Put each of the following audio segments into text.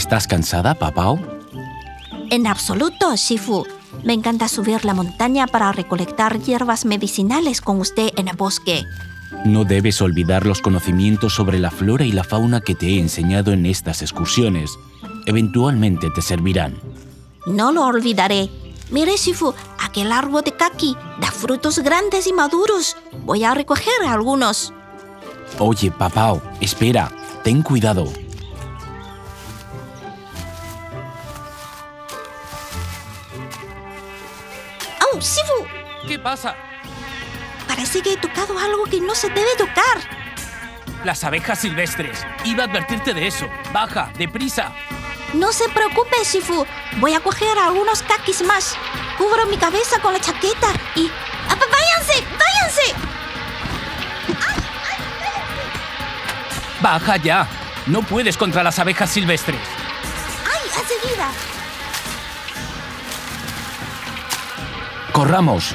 ¿Estás cansada, Papao? En absoluto, Shifu. Me encanta subir la montaña para recolectar hierbas medicinales con usted en el bosque. No debes olvidar los conocimientos sobre la flora y la fauna que te he enseñado en estas excursiones. Eventualmente te servirán. No lo olvidaré. Mire, Shifu, aquel árbol de kaki da frutos grandes y maduros. Voy a recoger algunos. Oye, Papao, espera, ten cuidado. Shifu! ¿Qué pasa? Parece que he tocado algo que no se debe tocar. Las abejas silvestres. Iba a advertirte de eso. Baja, deprisa. No se preocupe, Shifu. Voy a coger algunos kakis más. Cubro mi cabeza con la chaqueta y... ¡Ah, ¡Váyanse! ¡Váyanse! Baja ya. No puedes contra las abejas silvestres. ¡Ay, enseguida! Corramos.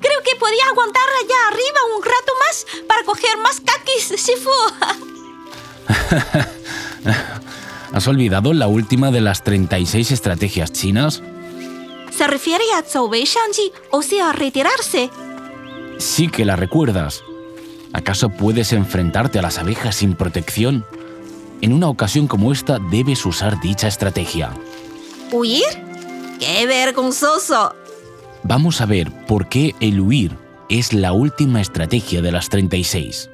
Creo que podía aguantar allá arriba un rato más para coger más kakis, Shifu. ¿Has olvidado la última de las 36 estrategias chinas? ¿Se refiere a Zhou Wei Shangji o sea a retirarse? Sí que la recuerdas. ¿Acaso puedes enfrentarte a las abejas sin protección? En una ocasión como esta debes usar dicha estrategia. ¿Huir? ¡Qué vergonzoso! Vamos a ver por qué el huir es la última estrategia de las 36.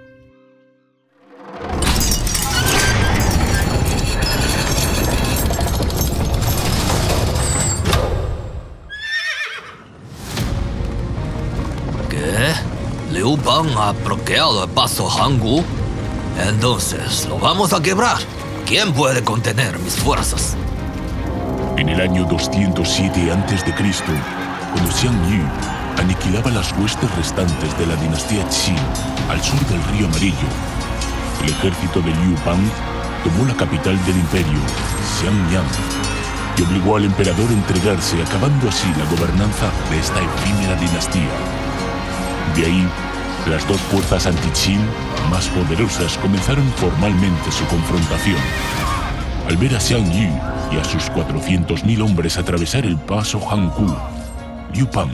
Liu Bang ha bloqueado el paso Hangu. Entonces, lo vamos a quebrar. ¿Quién puede contener mis fuerzas? En el año 207 a.C., cuando Xiang Yu aniquilaba las huestes restantes de la dinastía Qin al sur del río Amarillo, el ejército de Liu Bang tomó la capital del imperio, Xiangyang, y obligó al emperador a entregarse, acabando así la gobernanza de esta efímera dinastía. De ahí, las dos fuerzas anti-Qin más poderosas comenzaron formalmente su confrontación. Al ver a Xiang Yu y a sus 400.000 hombres atravesar el paso Hanku, Liu Pang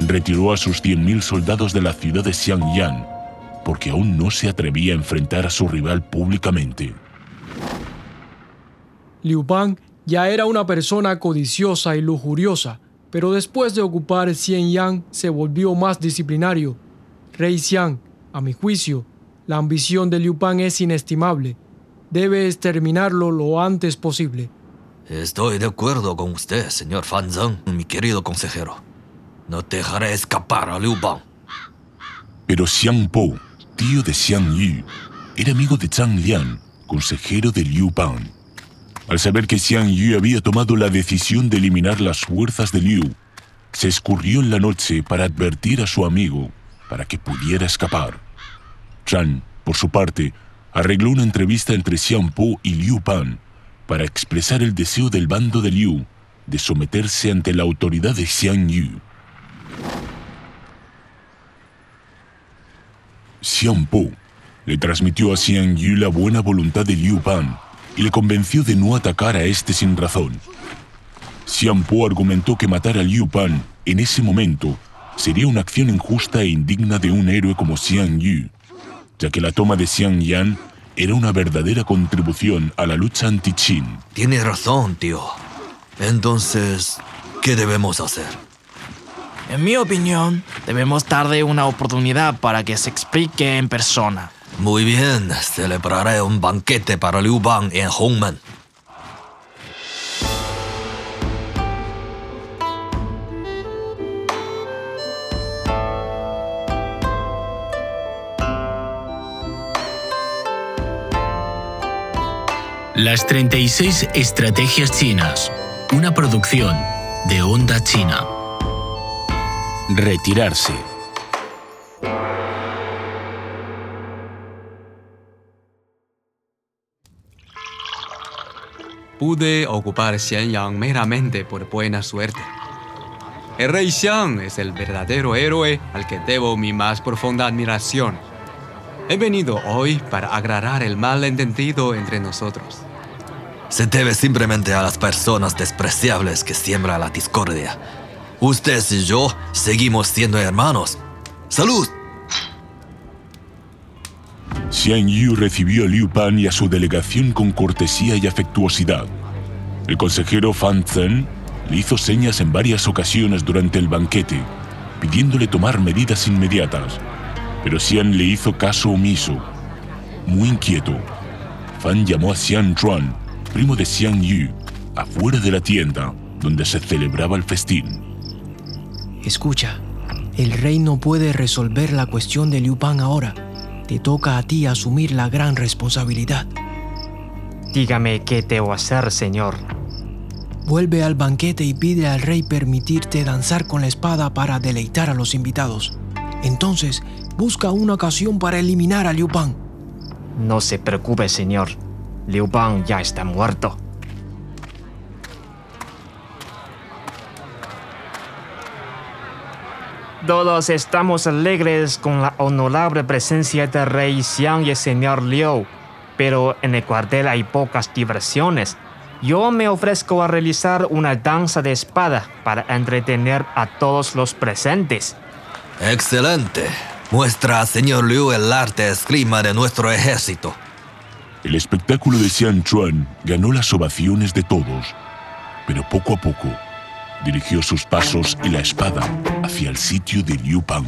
retiró a sus 100.000 soldados de la ciudad de Xiangyang porque aún no se atrevía a enfrentar a su rival públicamente. Liu Bang ya era una persona codiciosa y lujuriosa, pero después de ocupar Xianyang se volvió más disciplinario. Rey Xiang, a mi juicio, la ambición de Liu Bang es inestimable. Debe exterminarlo lo antes posible. Estoy de acuerdo con usted, señor Fan Zheng, mi querido consejero. No dejaré escapar a Liu Bang. Pero Xiang Po, tío de Xiang Yu, era amigo de Zhang Lian, consejero de Liu Bang. Al saber que Xiang Yu había tomado la decisión de eliminar las fuerzas de Liu, se escurrió en la noche para advertir a su amigo para que pudiera escapar. Zhang, por su parte, arregló una entrevista entre Xiang Po y Liu Pan para expresar el deseo del bando de Liu de someterse ante la autoridad de Xiang Yu. Xiang Po le transmitió a Xiang Yu la buena voluntad de Liu Pan y le convenció de no atacar a este sin razón. Xiang Po argumentó que matar a Liu Pan en ese momento sería una acción injusta e indigna de un héroe como Xiang Yu, ya que la toma de Xiang Yan era una verdadera contribución a la lucha anti-Qin. Tiene razón, tío. Entonces, ¿qué debemos hacer? En mi opinión, debemos darle una oportunidad para que se explique en persona. Muy bien, celebraré un banquete para Liu Bang en Hongmen. Las 36 Estrategias Chinas, una producción de Onda China. Retirarse. Pude ocupar Xianyang meramente por buena suerte. El rey Xiang es el verdadero héroe al que debo mi más profunda admiración. He venido hoy para agradar el malentendido entre nosotros. Se debe simplemente a las personas despreciables que siembra la discordia. Usted y yo seguimos siendo hermanos. ¡Salud! Xian Yu recibió a Liu Pan y a su delegación con cortesía y afectuosidad. El consejero Fan Zhen le hizo señas en varias ocasiones durante el banquete, pidiéndole tomar medidas inmediatas, pero Xian le hizo caso omiso. Muy inquieto, Fan llamó a Xian Chuan, primo de Xian Yu, afuera de la tienda donde se celebraba el festín. Escucha, el rey no puede resolver la cuestión de Liu Pan ahora. Te toca a ti asumir la gran responsabilidad. Dígame qué debo hacer, señor. Vuelve al banquete y pide al rey permitirte danzar con la espada para deleitar a los invitados. Entonces, busca una ocasión para eliminar a Liu Pan. No se preocupe, señor. Liu Bang ya está muerto. Todos estamos alegres con la honorable presencia del rey Xiang y el señor Liu, pero en el cuartel hay pocas diversiones. Yo me ofrezco a realizar una danza de espada para entretener a todos los presentes. Excelente. Muestra, señor Liu, el arte esgrima de nuestro ejército. El espectáculo de Xian Chuan ganó las ovaciones de todos, pero poco a poco dirigió sus pasos y la espada hacia el sitio de Liu Pan.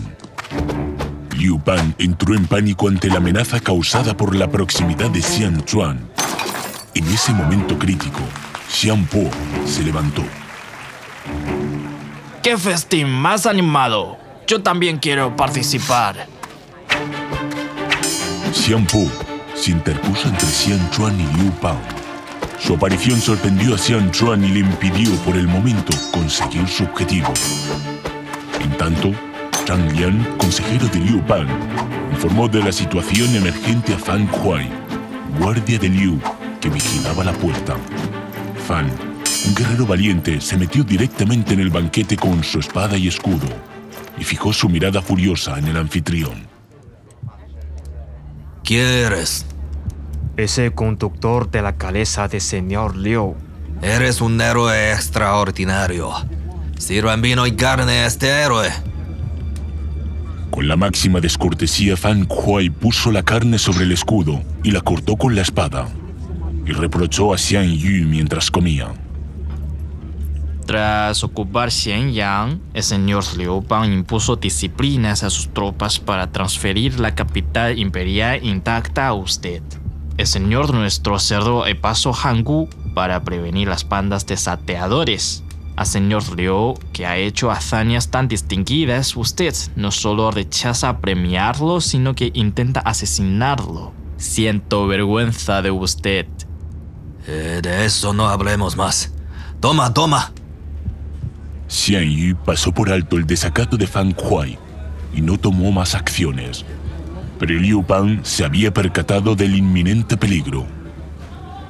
Liu Pan entró en pánico ante la amenaza causada por la proximidad de Xian Chuan. En ese momento crítico, Xian Po se levantó. ¡Qué festín más animado! Yo también quiero participar. Xian Po se interpuso entre Xian Chuan y Liu Pan. Su aparición sorprendió a Xian Chuan y le impidió por el momento conseguir su objetivo. En tanto, Zhang Lian, consejero de Liu Pan, informó de la situación emergente a Fan Huai, guardia de Liu, que vigilaba la puerta. Fan, un guerrero valiente, se metió directamente en el banquete con su espada y escudo y fijó su mirada furiosa en el anfitrión. ¿Quién eres? Es el conductor de la cabeza de señor Liu. Eres un héroe extraordinario. Sirvan vino y carne a este héroe. Con la máxima descortesía, Fan Huai puso la carne sobre el escudo y la cortó con la espada. Y reprochó a Xian Yu mientras comía. Tras ocupar Xianyang, el señor Liu Pan impuso disciplinas a sus tropas para transferir la capital imperial intacta a usted. El señor nuestro cerró el paso Hangu para prevenir las bandas de sateadores. Al señor Liu, que ha hecho hazañas tan distinguidas, usted no solo rechaza premiarlo, sino que intenta asesinarlo. Siento vergüenza de usted. Eh, de eso no hablemos más. Toma, toma. Xian Yu pasó por alto el desacato de Fan Huai y no tomó más acciones. Pero Liu Pan se había percatado del inminente peligro.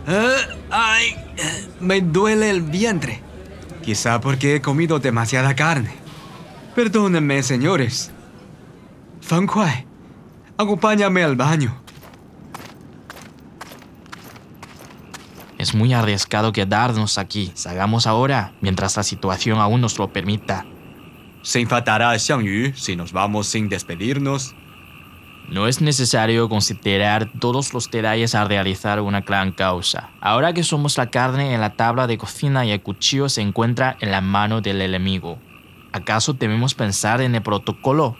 Eh, ¡Ay! eh, Me duele el vientre. Quizá porque he comido demasiada carne. Perdónenme, señores. Fan Kuai, acompáñame al baño. Es muy arriesgado quedarnos aquí. Salgamos ahora, mientras la situación aún nos lo permita. ¿Se enfadará Xiang Yu si nos vamos sin despedirnos? No es necesario considerar todos los detalles al realizar una gran causa. Ahora que somos la carne en la tabla de cocina y el cuchillo se encuentra en la mano del enemigo, ¿acaso debemos pensar en el protocolo?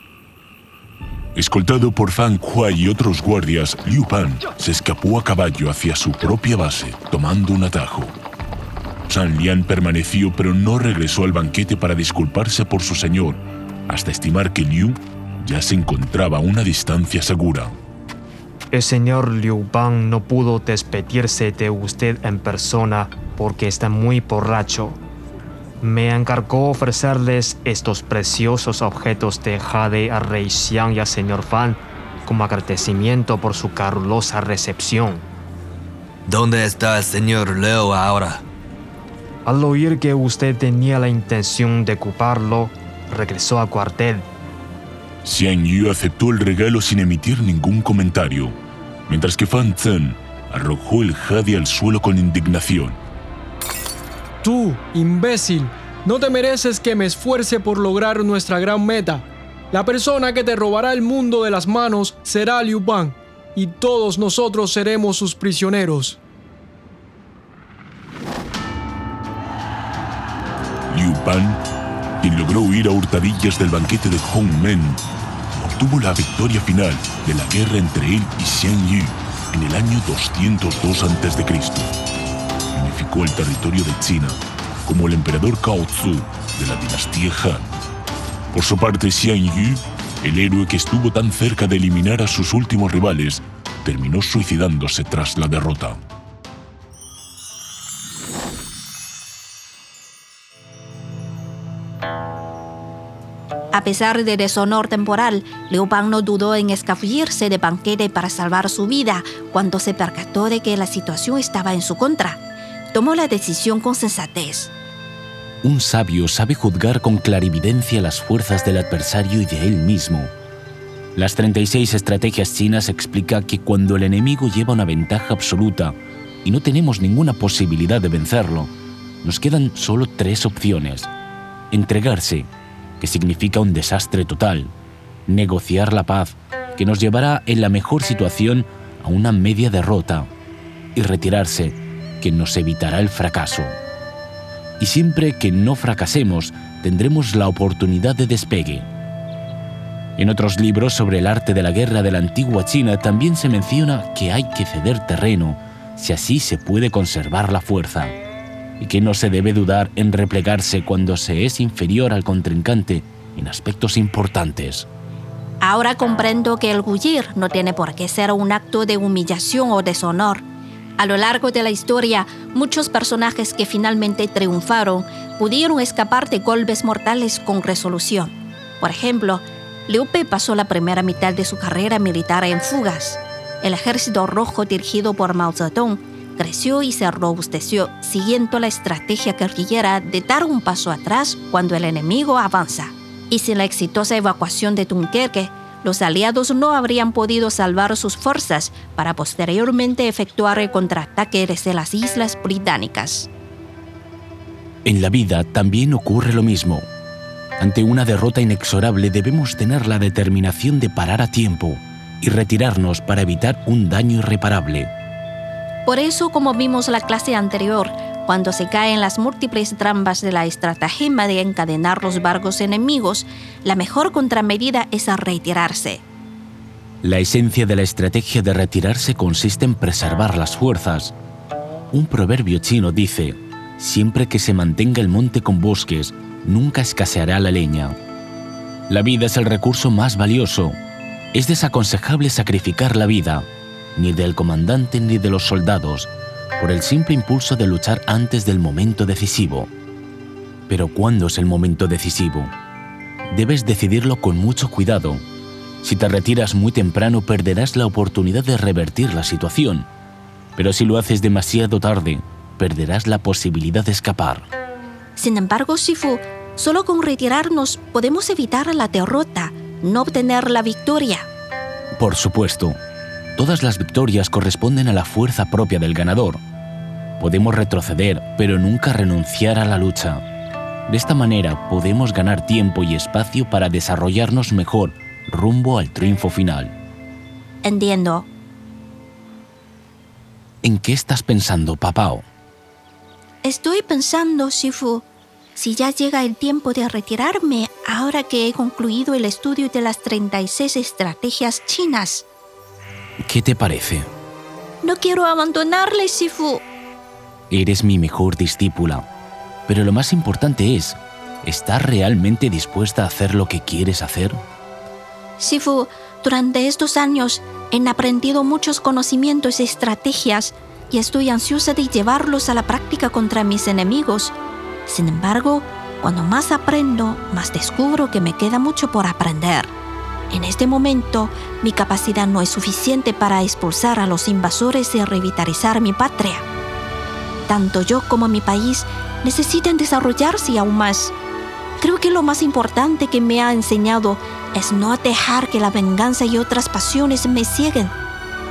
Escoltado por Fan Huai y otros guardias, Liu Pan se escapó a caballo hacia su propia base, tomando un atajo. San Lian permaneció pero no regresó al banquete para disculparse por su señor, hasta estimar que Liu ya se encontraba a una distancia segura. El señor Liu Bang no pudo despedirse de usted en persona porque está muy borracho. Me encargó ofrecerles estos preciosos objetos de jade al rey Xiang y al señor Fan como agradecimiento por su calurosa recepción. ¿Dónde está el señor Leo ahora? Al oír que usted tenía la intención de ocuparlo, regresó a cuartel. Xian Yu aceptó el regalo sin emitir ningún comentario, mientras que Fan Zhen arrojó el jade al suelo con indignación. Tú, imbécil, no te mereces que me esfuerce por lograr nuestra gran meta. La persona que te robará el mundo de las manos será Liu Bang, y todos nosotros seremos sus prisioneros. Liu Pan, quien logró huir a hurtadillas del banquete de Hong Men, obtuvo la victoria final de la guerra entre él y Xian Yu en el año 202 a.C. Unificó el territorio de China como el emperador Cao Tzu de la dinastía Han. Por su parte, Xian Yu, el héroe que estuvo tan cerca de eliminar a sus últimos rivales, terminó suicidándose tras la derrota. A pesar del deshonor temporal, Liu no dudó en escabullirse de banquete para salvar su vida cuando se percató de que la situación estaba en su contra. Tomó la decisión con sensatez. Un sabio sabe juzgar con clarividencia las fuerzas del adversario y de él mismo. Las 36 estrategias chinas explica que cuando el enemigo lleva una ventaja absoluta y no tenemos ninguna posibilidad de vencerlo, nos quedan solo tres opciones. Entregarse, que significa un desastre total, negociar la paz, que nos llevará en la mejor situación a una media derrota, y retirarse, que nos evitará el fracaso. Y siempre que no fracasemos, tendremos la oportunidad de despegue. En otros libros sobre el arte de la guerra de la antigua China también se menciona que hay que ceder terreno si así se puede conservar la fuerza, y que no se debe dudar en replegarse cuando se es inferior al contrincante en aspectos importantes. Ahora comprendo que el huir no tiene por qué ser un acto de humillación o deshonor. A lo largo de la historia, muchos personajes que finalmente triunfaron pudieron escapar de golpes mortales con resolución. Por ejemplo, Liu Bei pasó la primera mitad de su carrera militar en fugas. El ejército rojo dirigido por Mao creció y se robusteció siguiendo la estrategia guerrillera de dar un paso atrás cuando el enemigo avanza. Y sin la exitosa evacuación de Dunkerque, los aliados no habrían podido salvar sus fuerzas para posteriormente efectuar el contraataque desde las islas británicas. En la vida también ocurre lo mismo. Ante una derrota inexorable debemos tener la determinación de parar a tiempo y retirarnos para evitar un daño irreparable. Por eso, como vimos la clase anterior, cuando se caen las múltiples trampas de la estratagema de encadenar los barcos enemigos, la mejor contramedida es retirarse. La esencia de la estrategia de retirarse consiste en preservar las fuerzas. Un proverbio chino dice, siempre que se mantenga el monte con bosques, nunca escaseará la leña. La vida es el recurso más valioso. Es desaconsejable sacrificar la vida, ni del comandante ni de los soldados, por el simple impulso de luchar antes del momento decisivo. Pero ¿cuándo es el momento decisivo? Debes decidirlo con mucho cuidado. Si te retiras muy temprano perderás la oportunidad de revertir la situación, pero si lo haces demasiado tarde, perderás la posibilidad de escapar. Sin embargo, Shifu, solo con retirarnos podemos evitar la derrota, no obtener la victoria. Por supuesto, todas las victorias corresponden a la fuerza propia del ganador. Podemos retroceder, pero nunca renunciar a la lucha. De esta manera podemos ganar tiempo y espacio para desarrollarnos mejor rumbo al triunfo final. Entiendo. ¿En qué estás pensando, papao? Estoy pensando, Shifu, si ya llega el tiempo de retirarme ahora que he concluido el estudio de las 36 estrategias chinas. ¿Qué te parece? No quiero abandonarle, Shifu. Eres mi mejor discípula, pero lo más importante es, ¿estás realmente dispuesta a hacer lo que quieres hacer? Shifu, durante estos años he aprendido muchos conocimientos y estrategias y estoy ansiosa de llevarlos a la práctica contra mis enemigos. Sin embargo, cuando más aprendo, más descubro que me queda mucho por aprender. En este momento, mi capacidad no es suficiente para expulsar a los invasores y revitalizar mi patria. Tanto yo como mi país necesitan desarrollarse aún más. Creo que lo más importante que me ha enseñado es no dejar que la venganza y otras pasiones me cieguen.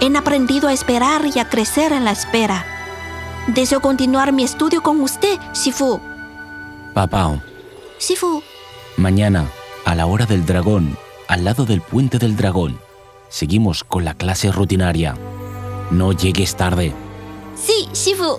He aprendido a esperar y a crecer en la espera. Deseo continuar mi estudio con usted, Shifu. Papá, Shifu, mañana, a la hora del dragón, al lado del puente del dragón, seguimos con la clase rutinaria. No llegues tarde. sí, Shifu.